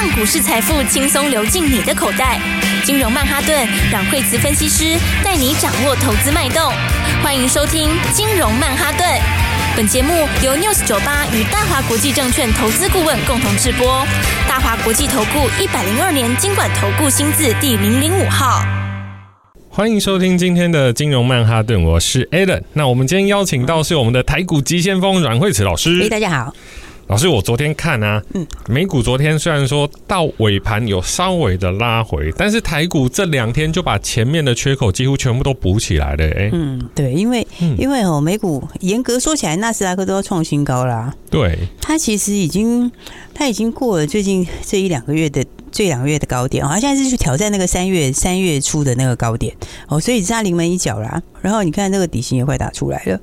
让股市财富轻松流进你的口袋。金融曼哈顿，让惠慈分析师带你掌握投资脉动。欢迎收听金融曼哈顿。本节目由 News 九八与大华国际证券投资顾问共同制播。大华国际投顾一百零二年金管投顾新字第零零五号。欢迎收听今天的金融曼哈顿，我是 Alan。那我们今天邀请到是我们的台股急先锋阮惠慈老师。哎，大家好。老师，我昨天看啊，嗯，美股昨天虽然说到尾盘有稍微的拉回，但是台股这两天就把前面的缺口几乎全部都补起来了，哎，嗯，对，因为、嗯、因为哦，美股严格说起来，纳斯达克都要创新高啦，对，它其实已经它已经过了最近这一两个月的。这两个月的高点，它现在是去挑战那个三月三月初的那个高点哦，所以差临门一脚啦。然后你看这个底薪也快打出来了，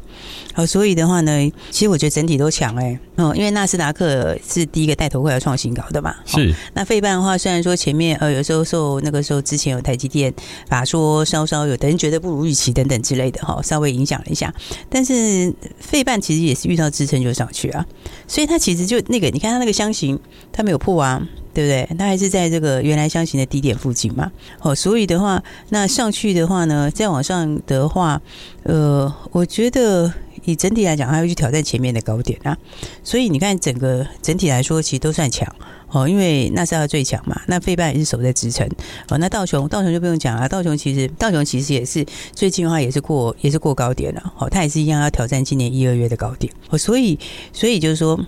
好，所以的话呢，其实我觉得整体都强哎哦，因为纳斯达克是第一个带头快要创新高的嘛。是。那费半的话，虽然说前面呃有时候受那个时候之前有台积电法说稍稍有的人觉得不如预期等等之类的哈，稍微影响了一下，但是费半其实也是遇到支撑就上去啊，所以它其实就那个你看它那个箱型它没有破啊。对不对？它还是在这个原来箱型的低点附近嘛。哦，所以的话，那上去的话呢，再往上的话，呃，我觉得以整体来讲，还会去挑战前面的高点啊。所以你看，整个整体来说，其实都算强。哦，因为纳斯达克最强嘛，那费半也是守在支撑。哦，那道琼道琼就不用讲了，道琼其实道琼其实也是最近的话也是过也是过高点了。哦，它也是一样要挑战今年一二月的高点。哦，所以所以就是说。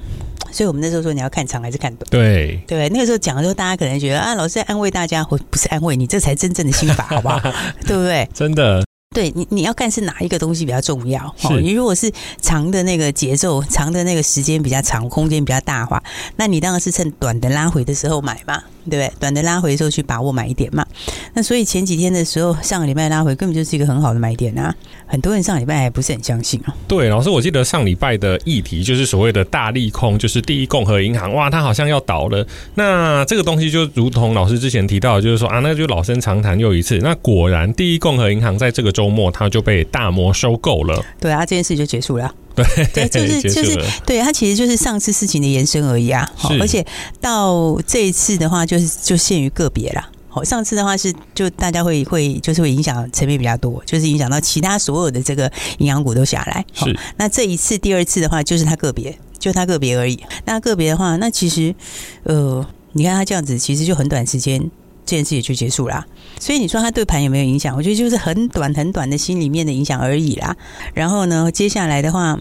所以我们那时候说，你要看长还是看短？对对，那个时候讲的时候，大家可能觉得啊，老师在安慰大家，或不是安慰你，这才真正的心法，好不好？对不对？真的。对你，你要看是哪一个东西比较重要。哦，你如果是长的那个节奏，长的那个时间比较长，空间比较大的话，那你当然是趁短的拉回的时候买嘛，对不对？短的拉回的时候去把握买一点嘛。那所以前几天的时候，上个礼拜拉回根本就是一个很好的买点啊。很多人上礼拜还不是很相信哦。对，老师，我记得上礼拜的议题就是所谓的大利空，就是第一共和银行，哇，它好像要倒了。那这个东西就如同老师之前提到的，就是说啊，那就老生常谈又一次。那果然，第一共和银行在这个周。末他就被大摩收购了，对啊，这件事就结束了。对，对，就是 就是，对，它其实就是上次事情的延伸而已啊。好，而且到这一次的话，就是就限于个别啦。好，上次的话是就大家会会就是会影响层面比较多，就是影响到其他所有的这个银行股都下来。是，那这一次第二次的话，就是它个别，就它个别而已。那个别的话，那其实呃，你看它这样子，其实就很短时间。这件事也就结束啦，所以你说它对盘有没有影响？我觉得就是很短很短的心里面的影响而已啦。然后呢，接下来的话，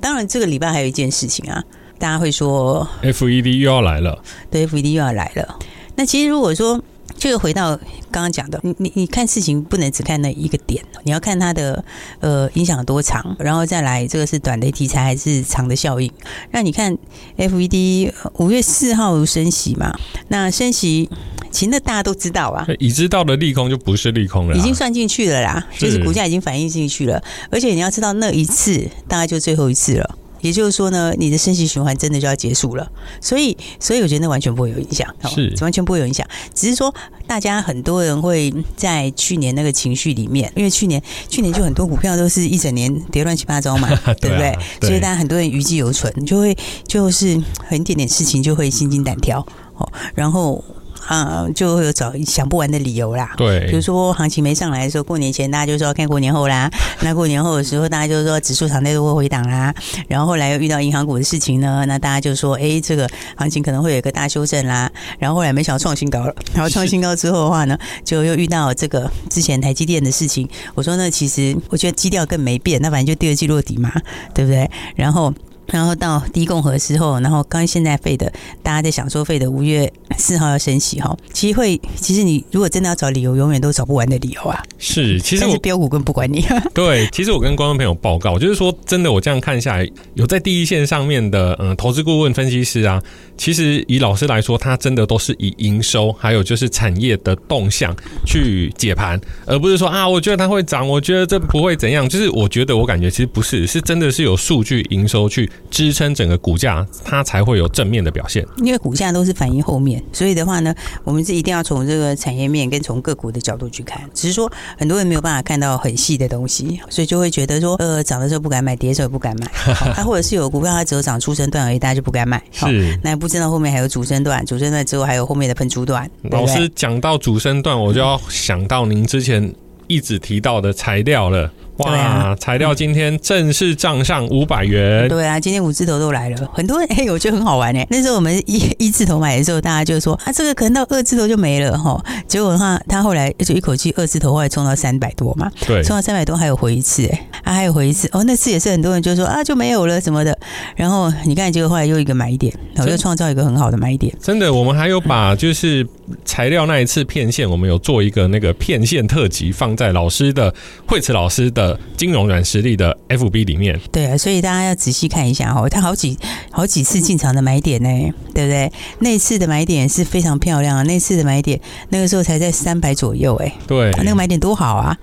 当然这个礼拜还有一件事情啊，大家会说，FED 又要来了，对，FED 又要来了。那其实如果说，这个回到刚刚讲的，你你你看事情不能只看那一个点，你要看它的呃影响有多长，然后再来这个是短的题材还是长的效应。那你看 FED 五月四号升息嘛，那升息其实那大家都知道啊，已知道的利空就不是利空了，已经算进去了啦，就是股价已经反映进去了，而且你要知道那一次大概就最后一次了。也就是说呢，你的升息循环真的就要结束了，所以，所以我觉得那完全不会有影响，是完全不会有影响。只是说，大家很多人会在去年那个情绪里面，因为去年去年就很多股票都是一整年跌乱七八糟嘛，对不对？所以大家很多人余悸犹存，就会就是很一点点事情就会心惊胆跳，哦，然后。啊，就会有找想不完的理由啦。对，比如说行情没上来的时候，过年前大家就说要看过年后啦。那过年后的时候，大家就说指数场内都会回档啦。然后后来又遇到银行股的事情呢，那大家就说，哎，这个行情可能会有一个大修正啦。然后后来没想到创新高了，然后创新高之后的话呢，就又遇到这个之前台积电的事情。我说那其实我觉得基调更没变，那反正就第二季落底嘛，对不对？然后。然后到第一共和之后，然后刚现在费的，大家在想说费的五月四号要升息哈，其实会，其实你如果真的要找理由，永远都找不完的理由啊。是，其实我标股更不管你。对，其实我跟观众朋友报告，就是说真的，我这样看下来，有在第一线上面的嗯投资顾问分析师啊，其实以老师来说，他真的都是以营收还有就是产业的动向去解盘，而不是说啊，我觉得它会涨，我觉得这不会怎样。就是我觉得我感觉其实不是，是真的是有数据营收去。支撑整个股价，它才会有正面的表现。因为股价都是反映后面，所以的话呢，我们是一定要从这个产业面跟从个股的角度去看。只是说很多人没有办法看到很细的东西，所以就会觉得说，呃，涨的时候不敢买，跌的时候也不敢买。它 或者是有股票它只有涨出升段而已，大家就不敢买。是，那不知道后面还有主升段，主升段之后还有后面的喷出段。老师讲到主升段，我就要想到您之前一直提到的材料了。哇！啊、材料今天正式账上五百元。对啊，今天五字头都来了，很多人 哎、欸，我觉得很好玩哎。那时候我们一一字头买的时候，大家就说啊，这个可能到二字头就没了哈。结果的话，他后来就一口气二字头，后来冲到三百多嘛。对，冲到三百多还有回一次哎，啊还有回一次哦，那次也是很多人就说啊就没有了什么的。然后你看，结果后来又一个买点，然后又创造一个很好的买点。真的，我们还有把就是材料那一次骗线，我们有做一个那个骗线特辑，放在老师的惠慈老师的金融软实力的 FB 里面，对啊，所以大家要仔细看一下哦，他好几好几次进场的买点呢，对不对？那次的买点是非常漂亮啊，那次的买点那个时候才在三百左右，哎，对，那个买点多好啊，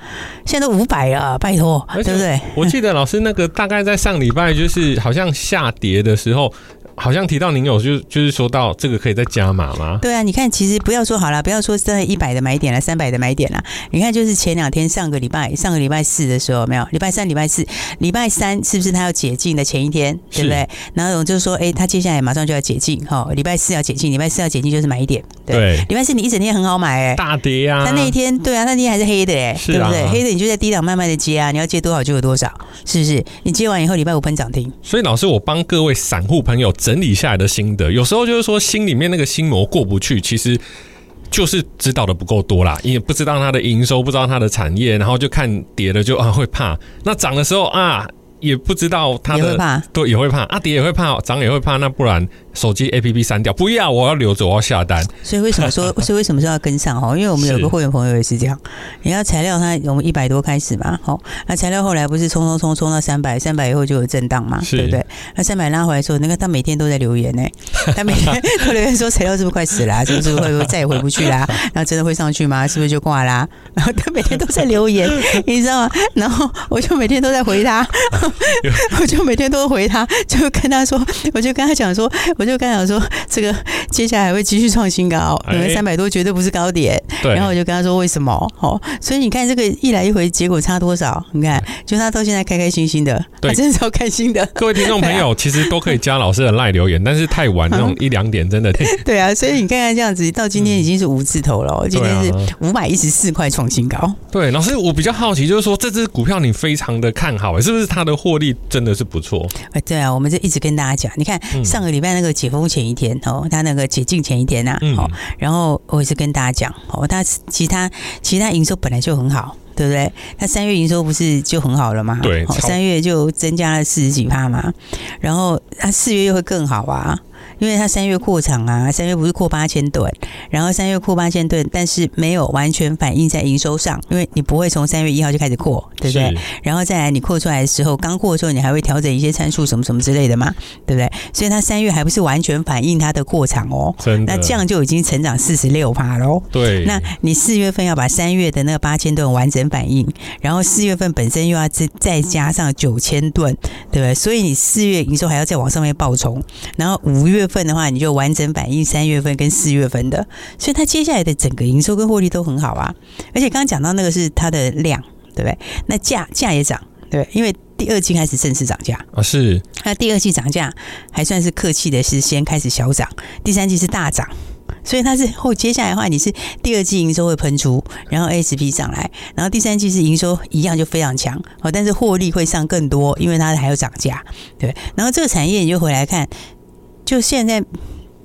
现在都五百了，拜托，对不对？我记得老师那个大概在上礼拜就是好像下跌的时候。好像提到您有就就是说到这个可以再加码吗？对啊，你看，其实不要说好了，不要说在一百的买点了，三百的买点了。你看，就是前两天上个礼拜，上个礼拜四的时候，没有礼拜三、礼拜四、礼拜三，是不是他要解禁的前一天，对不对？然后我就说，哎，他接下来马上就要解禁，哈，礼拜四要解禁，礼拜四要解禁就是买一点，对。礼拜四你一整天很好买，哎，大跌啊！但那一天，对啊，那天还是黑的，哎，对不对？黑的你就在低档慢慢的接啊，你要接多少就有多少，是不是？你接完以后，礼拜五喷涨停。所以老师，我帮各位散户朋友整理下来的心。得有时候就是说心里面那个心魔过不去，其实就是知道的不够多啦，也不知道它的营收，不知道它的产业，然后就看跌了就啊会怕，那涨的时候啊也不知道它会怕，对，也会怕，啊跌也会怕，涨也会怕，那不然。手机 APP 删掉，不要，我要留着，我要下单。所以为什么说，所以为什么说要跟上哦？因为我们有个会员朋友也是这样，你要材料，他我们一百多开始嘛，好，那材料后来不是冲冲冲冲到三百，三百以后就有震荡嘛，对不对？那三百拉回来说，那个他每天都在留言呢，他每天都留言说材料是不是快死了啊？是不是会不会再也回不去啦？然后真的会上去吗？是不是就挂啦？然后他每天都在留言，你知道吗？然后我就每天都在回他，我就每天都回他，就跟他说，我就跟他讲说，我。就刚想说，这个接下来还会继续创新高，因为三百多绝对不是高点。对。然后我就跟他说为什么？哦，所以你看这个一来一回，结果差多少？你看，就他到现在开开心心的，对，真的超开心的。各位听众朋友，其实都可以加老师的赖留言，但是太晚那种 一两点真的。对啊，所以你看看这样子，到今天已经是五字头了，今天是五百一十四块创新高。对，老师，我比较好奇，就是说这支股票你非常的看好，是不是它的获利真的是不错？哎，对啊，我们就一直跟大家讲，你看上个礼拜那个。解封前一天哦，他那个解禁前一天呐、啊，哦、嗯，然后我也是跟大家讲哦，他其他其他营收本来就很好，对不对？他三月营收不是就很好了吗？对，三月就增加了四十几帕嘛，然后他四月又会更好啊。因为它三月扩厂啊，三月不是扩八千吨，然后三月扩八千吨，但是没有完全反映在营收上，因为你不会从三月一号就开始扩，对不对？然后再来你扩出来的时候，刚扩的时候你还会调整一些参数什么什么之类的嘛，对不对？所以它三月还不是完全反映它的扩厂哦，那这样就已经成长四十六趴喽。对，那你四月份要把三月的那个八千吨完整反映，然后四月份本身又要再再加上九千吨，对不对？所以你四月营收还要再往上面爆冲，然后五月。份的话，你就完整反映三月份跟四月份的，所以它接下来的整个营收跟获利都很好啊。而且刚刚讲到那个是它的量，对不对？那价价也涨，对，因为第二季开始正式涨价啊，是。那第二季涨价还算是客气的，是先开始小涨，第三季是大涨，所以它是后接下来的话，你是第二季营收会喷出，然后 ASP 上来，然后第三季是营收一样就非常强哦，但是获利会上更多，因为它还有涨价，对。然后这个产业你就回来看。就现在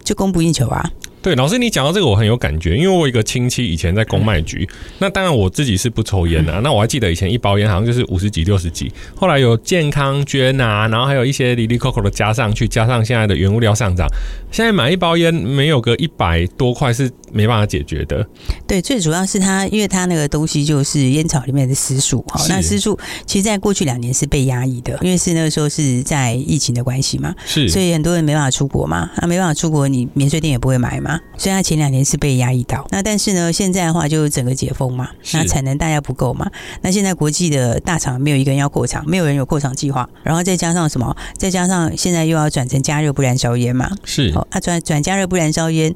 就供不应求啊！对，老师，你讲到这个我很有感觉，因为我有一个亲戚以前在公卖局，嗯、那当然我自己是不抽烟的、那我还记得以前一包烟好像就是五十几、六十几，后来有健康捐啊，然后还有一些哩哩扣扣的加上去，加上现在的原物料上涨，现在买一包烟没有个一百多块是没办法解决的。对，最主要是它，因为它那个东西就是烟草里面的私树，好，那私树其实在过去两年是被压抑的，因为是那个时候是在疫情的关系嘛，是，所以很多人没办法出国嘛，那没办法出国，你免税店也不会买嘛。嘛，所以它前两年是被压抑到。那但是呢，现在的话就整个解封嘛，那产能大家不够嘛，那现在国际的大厂没有一个人要扩厂，没有人有扩厂计划，然后再加上什么？再加上现在又要转成加热不燃烧烟嘛，是哦，啊转转加热不燃烧烟，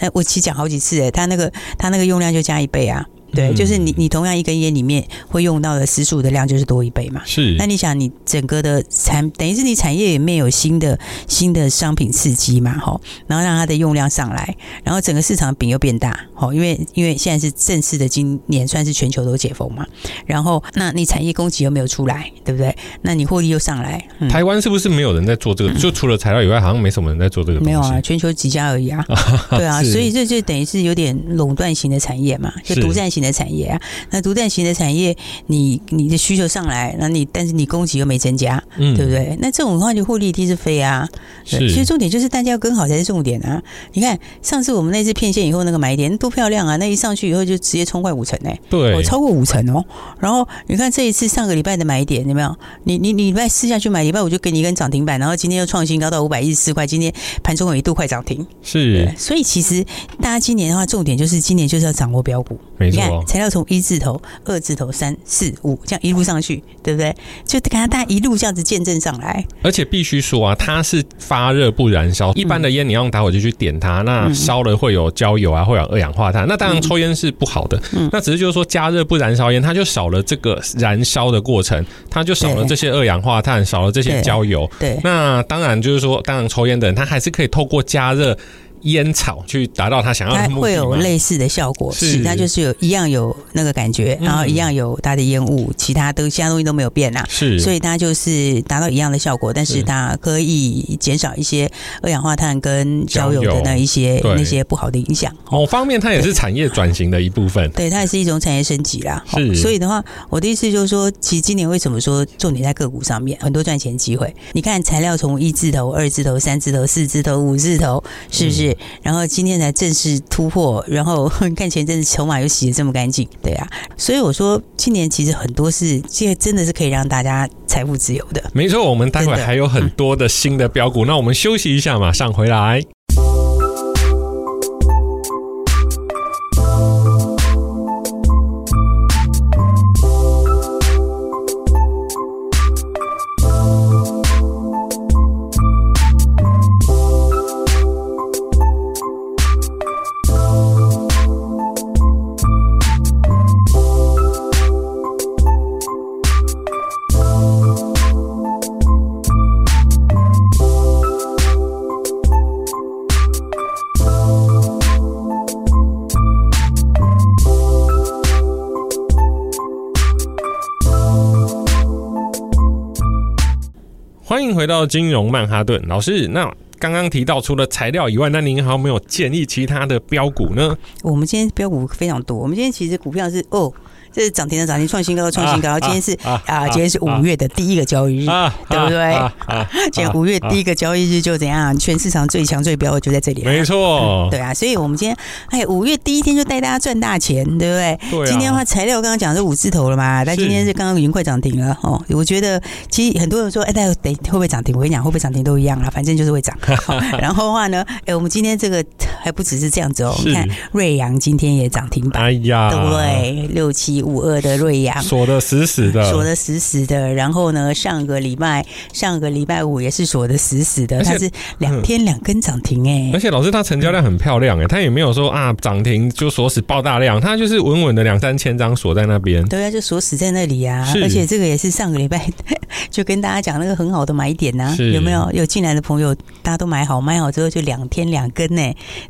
哎，我其实讲好几次哎，它那个它那个用量就加一倍啊。对，就是你你同样一根烟里面会用到的时数的量就是多一倍嘛。是。那你想，你整个的产等于是你产业里面有新的新的商品刺激嘛？吼，然后让它的用量上来，然后整个市场饼又变大。吼，因为因为现在是正式的今年算是全球都解封嘛。然后，那你产业供给又没有出来，对不对？那你获利又上来。嗯、台湾是不是没有人在做这个？嗯、就除了材料以外，好像没什么人在做这个。没有啊，全球几家而已啊。对啊，所以这就等于是有点垄断型的产业嘛，就独占型。的产业啊，那独占型的产业，你你的需求上来，那你但是你供给又没增加，嗯，对不对？那这种的话就获利一定是飞啊。是，所以重点就是大家要跟好才是重点啊。你看上次我们那次骗线以后那个买点多漂亮啊，那一上去以后就直接冲快五成哎，对，超过五成哦。然后你看这一次上个礼拜的买点有没有？你你你礼拜四下去买，礼拜五就给你一根涨停板，然后今天又创新高到五百一十四块，今天盘中有一度快涨停。是，所以其实大家今年的话，重点就是今年就是要掌握标股，没错。材料从一字头、二字头、三四五这样一路上去，对不对？就看它大家一路这样子见证上来。而且必须说啊，它是发热不燃烧。一般的烟你要用打火机去点它，那烧了会有焦油啊，会有二氧化碳。那当然抽烟是不好的。那只是就是说加热不燃烧烟，它就少了这个燃烧的过程，它就少了这些二氧化碳，少了这些焦油。对。那当然就是说，当然抽烟的人他还是可以透过加热。烟草去达到他想要的目的，会有类似的效果，是。它就是有一样有那个感觉，然后一样有它的烟雾，其他都其他东西都没有变啦，是，所以它就是达到一样的效果，但是它可以减少一些二氧化碳跟焦油的那一些那些不好的影响。某方面，它也是产业转型的一部分，对，它也是一种产业升级啦。是，所以的话，我的意思就是说，其实今年为什么说重点在个股上面，很多赚钱机会？你看材料从一字头、二字头、三字头、四字头、五字头，是不是？然后今天才正式突破，然后 看前阵子筹码又洗的这么干净，对啊，所以我说今年其实很多是，现在真的是可以让大家财富自由的。没错，我们待会还有很多的新的标股，那我们休息一下，马上回来。回到金融曼哈顿，老师，那刚刚提到除了材料以外，那您还有没有建议其他的标股呢？我们今天标股非常多，我们今天其实股票是哦。这是涨停的涨停，创新高的创新高。今天是啊，今天是五月的第一个交易日，对不对？今天五月第一个交易日就怎样？全市场最强最标的就在这里。没错，对啊，所以我们今天哎，五月第一天就带大家赚大钱，对不对？对。今天的话，材料刚刚讲是五字头了嘛？但今天是刚刚已经快涨停了哦。我觉得其实很多人说，哎，那等会不会涨停？我跟你讲，会不会涨停都一样啦，反正就是会涨。然后的话呢，哎，我们今天这个还不只是这样子哦。你看瑞阳今天也涨停板，哎呀，对不对？六七。五二的瑞阳锁的死死的，锁的死死的。然后呢，上个礼拜上个礼拜五也是锁的死死的，它是两天两根涨停哎。而且老师，它成交量很漂亮哎，它也没有说啊涨停就锁死爆大量，它就是稳稳的两三千张锁在那边。对啊，就锁死在那里啊。而且这个也是上个礼拜 就跟大家讲那个很好的买点呐，有没有？有进来的朋友，大家都买好，买好之后就两天两根呢，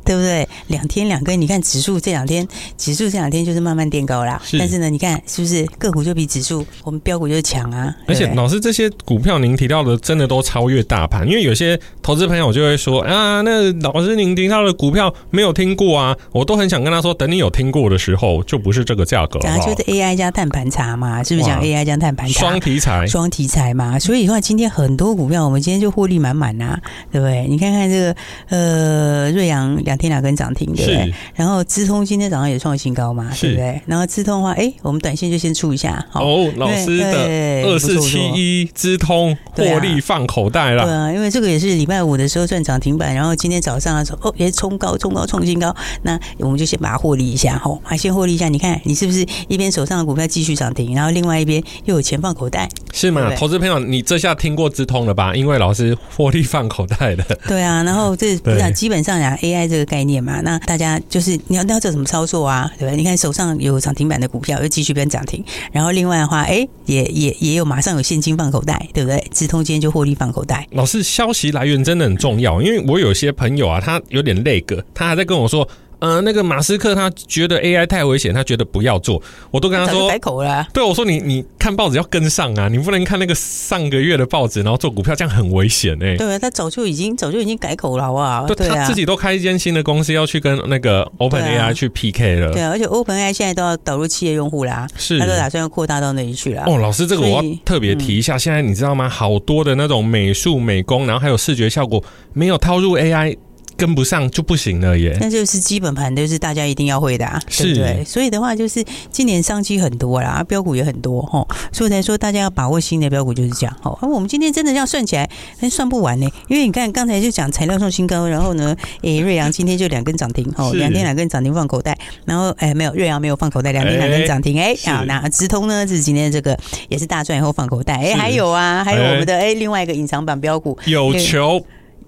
对不对？两天两根，你看指数这两天，指数这两天就是慢慢垫高啦，但是。那你看是不是个股就比指数，我们标股就强啊？而且老师这些股票您提到的真的都超越大盘，因为有些投资朋友就会说啊，那老师您提到的股票没有听过啊，我都很想跟他说，等你有听过的时候，就不是这个价格。讲的就是 AI 加碳盘查嘛，是不是讲 AI 加碳盘查？双题材，双题材嘛。所以的话，今天很多股票我们今天就获利满满啊，对不对？你看看这个呃，瑞阳两两天两根涨停，对不对？然后资通今天早上也创新高嘛，对不对？然后资通的话，哎，我们短线就先出一下。哦，老师的二四七一资通获利放口袋了。对啊，因为这个也是礼拜五的时候赚涨停板，然后今天早上的时候哦，也冲高冲高创新高，那我们就先把它获利一下，吼，啊，先获利一下。你看你是不是一边手上的股票继续涨停，然后另外一边又有钱放口袋？是吗？投资朋友，你这下听过资通了吧？因为老师获利放口袋的。对啊，然后这基本上讲 AI 这个概念嘛，那大家就是你要你要怎么操作啊？对不对？你看手上有涨停板的股票，又继续跟涨停，然后另外的话，哎，也也也有马上有现金放口袋，对不对？直通今天就获利放口袋。老师，消息来源真的很重要，因为我有些朋友啊，他有点那个，他还在跟我说。呃，那个马斯克他觉得 AI 太危险，他觉得不要做。我都跟他说，改口了啊。对，我说你你看报纸要跟上啊，你不能看那个上个月的报纸，然后做股票，这样很危险哎。对啊，他早就已经早就已经改口了，好不好？对，他自己都开一间新的公司，要去跟那个 OpenAI 去 PK 了。对啊，而且 OpenAI 现在都要导入企业用户啦，是，他都打算要扩大到那里去了。哦，老师，这个我要特别提一下，现在你知道吗？好多的那种美术美工，然后还有视觉效果，没有套入 AI。跟不上就不行了耶，那就是基本盘，就是大家一定要会的，啊，对不对？所以的话，就是今年商机很多啦，标股也很多哈，所以才说大家要把握新的标股，就是这样哈。而我们今天真的要算起来，还算不完呢，因为你看刚才就讲材料创新高，然后呢，诶，瑞阳今天就两根涨停哦，两天两根涨停放口袋，然后诶，没有瑞阳没有放口袋，两天两根涨停，哎，好，那直通呢，这是今天这个也是大赚以后放口袋，哎，还有啊，还有我们的哎。另外一个隐藏版标股有求。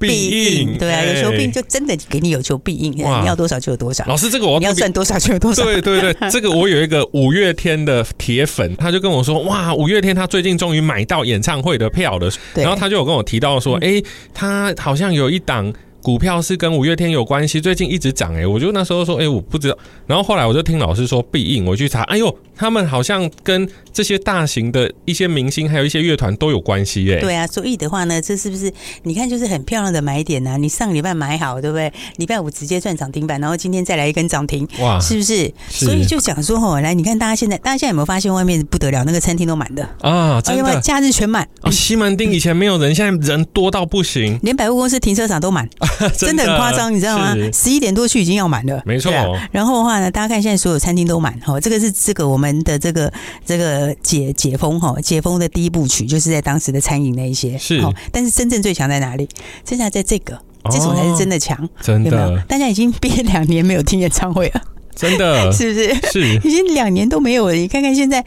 必应，对啊，有求必应就真的给你有求必应，你要多少就有多少。老师，这个我你要赚多少就有多少。对对对，这个我有一个五月天的铁粉，他就跟我说，哇，五月天他最近终于买到演唱会的票了。然后他就有跟我提到说，哎，他好像有一档股票是跟五月天有关系，最近一直涨。哎，我就那时候说，哎，我不知道。然后后来我就听老师说必应，我去查，哎呦。他们好像跟这些大型的一些明星，还有一些乐团都有关系耶。对啊，所以的话呢，这是不是你看就是很漂亮的买点呢、啊？你上礼拜买好，对不对？礼拜五直接赚涨停板，然后今天再来一根涨停，哇，是不是？是所以就讲说哦，来，你看大家现在，大家现在有没有发现外面不得了，那个餐厅都满的啊？真的，假日全满。哦，西门町以前没有人，现在人多到不行，连百货公司停车场都满，真的很夸张，你知道吗？十一点多去已经要满了，没错、啊。然后的话呢，大家看现在所有餐厅都满，哈，这个是这个我们的这个。这个解解封哈，解封的第一部曲就是在当时的餐饮那一些是，但是真正最强在哪里？现在在这个，这种才是真的强，真的。有没有？大家已经憋两年没有听演唱会了，真的 是不是？是，已经两年都没有了。你看看现在，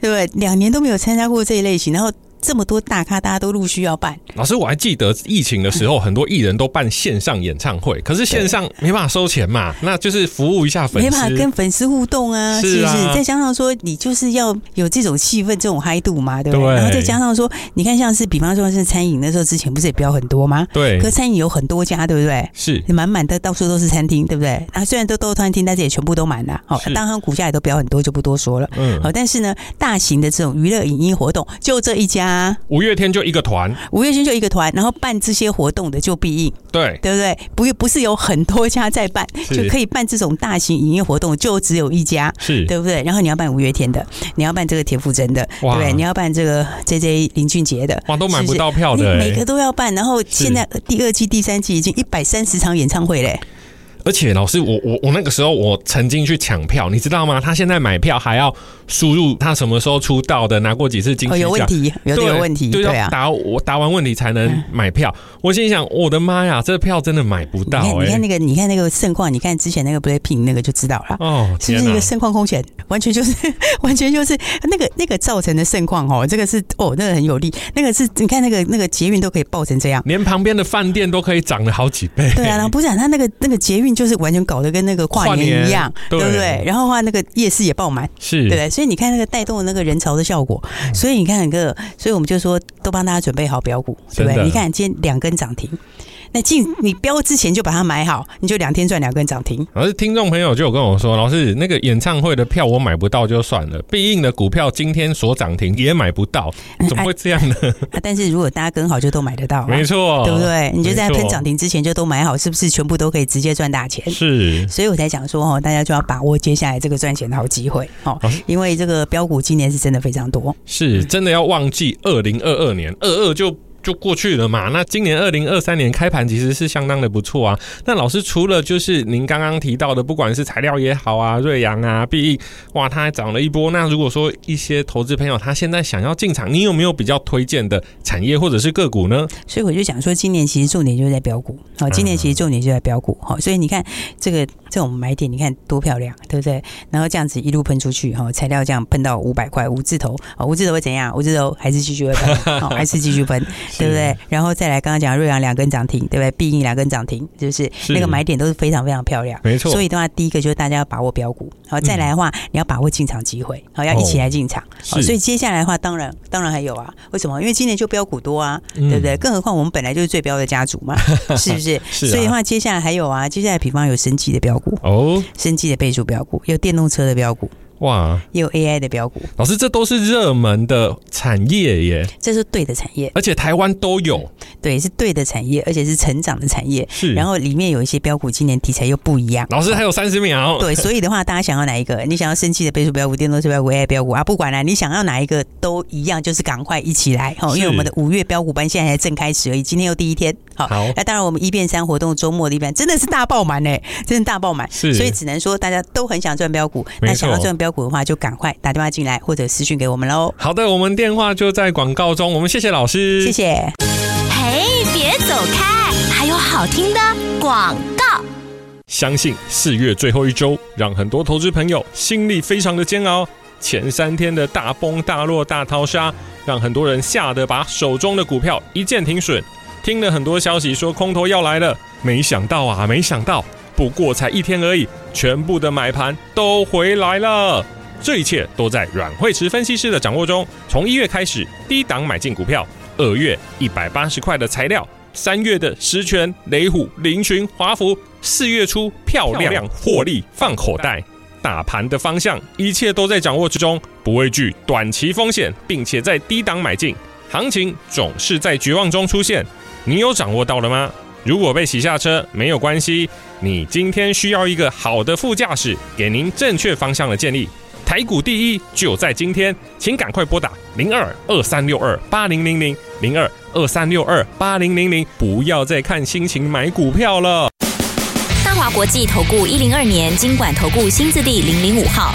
对不对？两年都没有参加过这一类型，然后。这么多大咖，大家都陆续要办。老师，我还记得疫情的时候，很多艺人都办线上演唱会，可是线上没办法收钱嘛，那就是服务一下粉丝，没办法跟粉丝互动啊，是不是？再加上说，你就是要有这种气氛、这种嗨度嘛，对不对？然后再加上说，你看，像是比方说是餐饮那时候，之前不是也标很多吗？对。可餐饮有很多家，对不对？是满满的，到处都是餐厅，对不对？啊，虽然都都餐厅，但是也全部都满了。好，当然股价也都标很多，就不多说了。嗯。好，但是呢，大型的这种娱乐影音活动，就这一家五月天。就一个团，五月天就一个团，然后办这些活动的就必应，对对不对？不不是有很多家在办，就可以办这种大型营业活动，就只有一家，是对不对？然后你要办五月天的，你要办这个田馥甄的，对不对？你要办这个 J J 林俊杰的，哇，都买不到票的，每个都要办。然后现在第二季、第三季已经一百三十场演唱会嘞。而且老师，我我我那个时候我曾经去抢票，你知道吗？他现在买票还要输入他什么时候出道的，拿过几次金曲奖，有问题，有这个问题，对啊，答我答完问题才能买票。我心想，我的妈呀，这票真的买不到。你看那个，你看那个盛况，你看之前那个 BLACKPINK 那个就知道了哦，是不是一个盛况空前？完全就是 完全就是那个那个造成的盛况哦，这个是哦，那个很有利，那个是你看那个那个捷运都可以爆成这样，连旁边的饭店都可以涨了好几倍。对啊，然后不是他那个那个捷运。就是完全搞得跟那个跨年一样，对不对？然后的话，那个夜市也爆满，是对不对？所以你看那个带动的那个人潮的效果，所以你看那个，所以我们就说都帮大家准备好标股，对不对？你看今天两根涨停。那进你标之前就把它买好，你就两天赚两根涨停。而听众朋友就有跟我说，老师那个演唱会的票我买不到就算了，必应的股票今天所涨停也买不到，怎么会这样呢？但是如果大家跟好，就都买得到，没错，对不对？你就在喷涨停之前就都买好，是不是全部都可以直接赚大钱？是，所以我才讲说哦，大家就要把握接下来这个赚钱的好机会哦，因为这个标股今年是真的非常多，是真的要忘记二零二二年二二就。就过去了嘛。那今年二零二三年开盘其实是相当的不错啊。那老师除了就是您刚刚提到的，不管是材料也好啊，瑞阳啊、必应，哇，它还涨了一波。那如果说一些投资朋友他现在想要进场，你有没有比较推荐的产业或者是个股呢？所以我就讲说，今年其实重点就是在标股。好，今年其实重点就在标股。好，所以你看这个这种买点，你看多漂亮，对不对？然后这样子一路喷出去，哈，材料这样喷到五百块，五字头，啊，五字头会怎样？五字头还是继续会喷，好，还是继续喷，对不对？然后再来，刚刚讲瑞阳两根涨停，对不对？必应两根涨停，就是，是那个买点都是非常非常漂亮，没错。所以的话，第一个就是大家要把握标股，好，再来的话，你要把握进场机会，好，要一起来进场。好，所以接下来的话，当然当然还有啊，为什么？因为今年就标股多啊，对不对？更何况我们本来就是最标的家族嘛，是不是？是。所以的话，接下来还有啊，接下来比方有升级的标股哦，升级的倍数标股，有电动车的标股。哇，也有 AI 的标股，老师，这都是热门的产业耶，这是对的产业，而且台湾都有，对，是对的产业，而且是成长的产业，是。然后里面有一些标股，今年题材又不一样。老师还有三十秒，对，所以的话，大家想要哪一个？你想要生气的倍数标股、电动车标股、AI 标股啊？不管了，你想要哪一个都一样，就是赶快一起来哦，因为我们的五月标股班现在才正开始而已，今天又第一天，好，好，那当然我们一变三活动周末的一变真的是大爆满呢，真的大爆满，是，所以只能说大家都很想赚标股，那想要赚标股的话，就赶快。打电话进来或者私讯给我们喽。好的，我们电话就在广告中。我们谢谢老师，谢谢。嘿，别走开，还有好听的广告。相信四月最后一周，让很多投资朋友心里非常的煎熬。前三天的大崩大落大淘沙，让很多人吓得把手中的股票一键停损。听了很多消息说空头要来了，没想到啊，没想到，不过才一天而已，全部的买盘都回来了。这一切都在阮慧池分析师的掌握中。从一月开始低档买进股票，二月一百八十块的材料，三月的十銓、雷虎、凌群、华孚，四月初漂亮获利放口袋。大盘的方向一切都在掌握之中，不畏惧短期风险，并且在低档买进。行情总是在绝望中出现，你有掌握到了吗？如果被洗下车没有关系，你今天需要一个好的副驾驶，给您正确方向的建议。台股第一就在今天，请赶快拨打零二二三六二八零零零零二二三六二八零零零，不要再看心情买股票了。大华国际投顾一零二年金管投顾新字第零零五号，